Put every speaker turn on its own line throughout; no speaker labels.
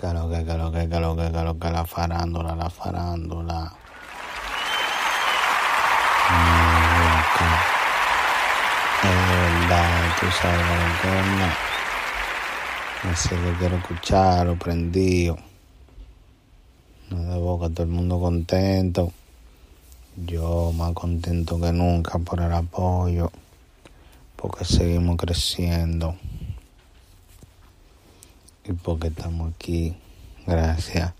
Que lo que, que lo que, que lo que, que lo que, la farándula, la farándula. Es verdad, tú sabes lo que. Así que quiero escucharlo, prendido. No de boca, todo el mundo contento. Yo más contento que nunca por el apoyo. Porque seguimos creciendo. Y porque estamos aquí. Gracias.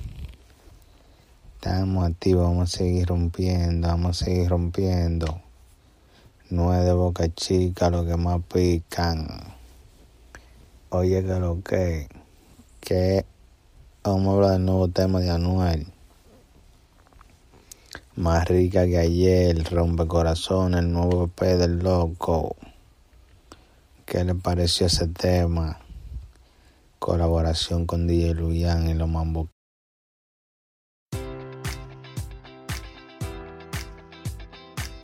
Estamos activos, vamos a seguir rompiendo, vamos a seguir rompiendo. No es de boca chica lo que más pican. Oye, que lo que, que vamos a hablar del nuevo tema de Anuel. Más rica que ayer, rompe corazón, el nuevo EP del loco. ¿Qué le pareció ese tema? Colaboración con DJ Luyan y los Mambo